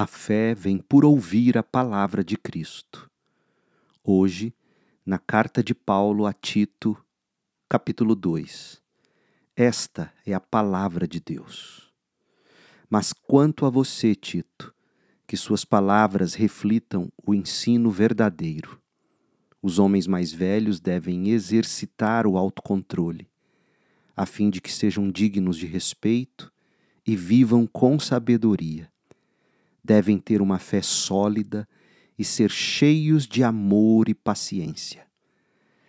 A fé vem por ouvir a palavra de Cristo. Hoje, na carta de Paulo a Tito, capítulo 2. Esta é a palavra de Deus. Mas quanto a você, Tito, que suas palavras reflitam o ensino verdadeiro. Os homens mais velhos devem exercitar o autocontrole, a fim de que sejam dignos de respeito e vivam com sabedoria devem ter uma fé sólida e ser cheios de amor e paciência.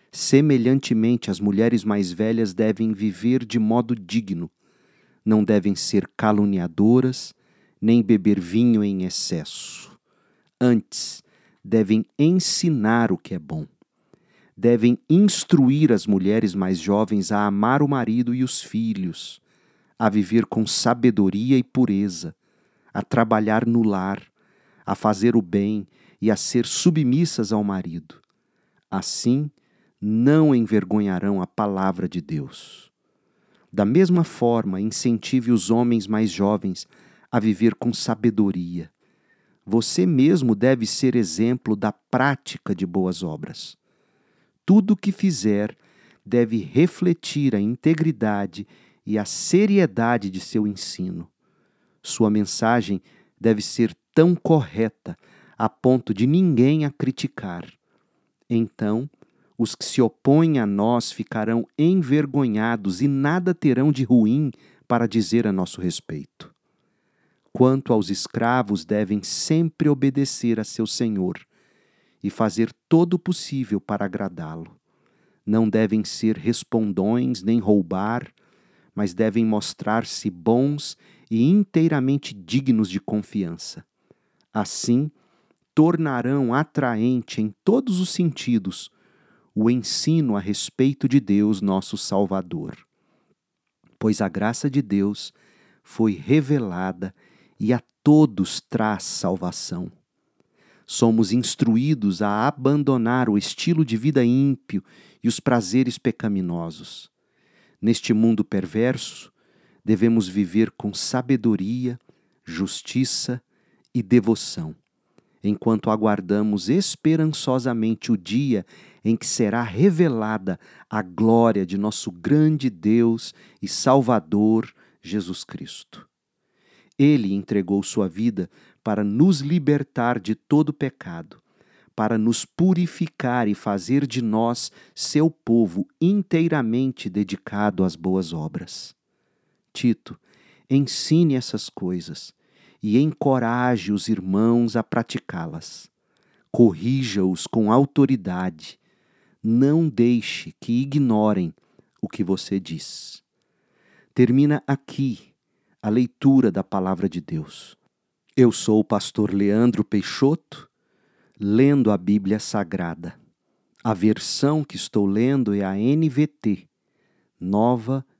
Semelhantemente, as mulheres mais velhas devem viver de modo digno, não devem ser caluniadoras, nem beber vinho em excesso. Antes, devem ensinar o que é bom. Devem instruir as mulheres mais jovens a amar o marido e os filhos, a viver com sabedoria e pureza, a trabalhar no lar, a fazer o bem e a ser submissas ao marido. Assim, não envergonharão a palavra de Deus. Da mesma forma, incentive os homens mais jovens a viver com sabedoria. Você mesmo deve ser exemplo da prática de boas obras. Tudo o que fizer deve refletir a integridade e a seriedade de seu ensino. Sua mensagem deve ser tão correta a ponto de ninguém a criticar. Então, os que se opõem a nós ficarão envergonhados e nada terão de ruim para dizer a nosso respeito. Quanto aos escravos, devem sempre obedecer a seu senhor e fazer todo o possível para agradá-lo. Não devem ser respondões nem roubar, mas devem mostrar-se bons e inteiramente dignos de confiança. Assim, tornarão atraente em todos os sentidos o ensino a respeito de Deus, nosso Salvador. Pois a graça de Deus foi revelada e a todos traz salvação. Somos instruídos a abandonar o estilo de vida ímpio e os prazeres pecaminosos. Neste mundo perverso, devemos viver com sabedoria, justiça e devoção, enquanto aguardamos esperançosamente o dia em que será revelada a glória de nosso grande Deus e Salvador Jesus Cristo. Ele entregou sua vida para nos libertar de todo pecado, para nos purificar e fazer de nós seu povo inteiramente dedicado às boas obras. Tito, ensine essas coisas e encoraje os irmãos a praticá-las. Corrija-os com autoridade. Não deixe que ignorem o que você diz. Termina aqui a leitura da palavra de Deus. Eu sou o pastor Leandro Peixoto, lendo a Bíblia Sagrada. A versão que estou lendo é a NVT, Nova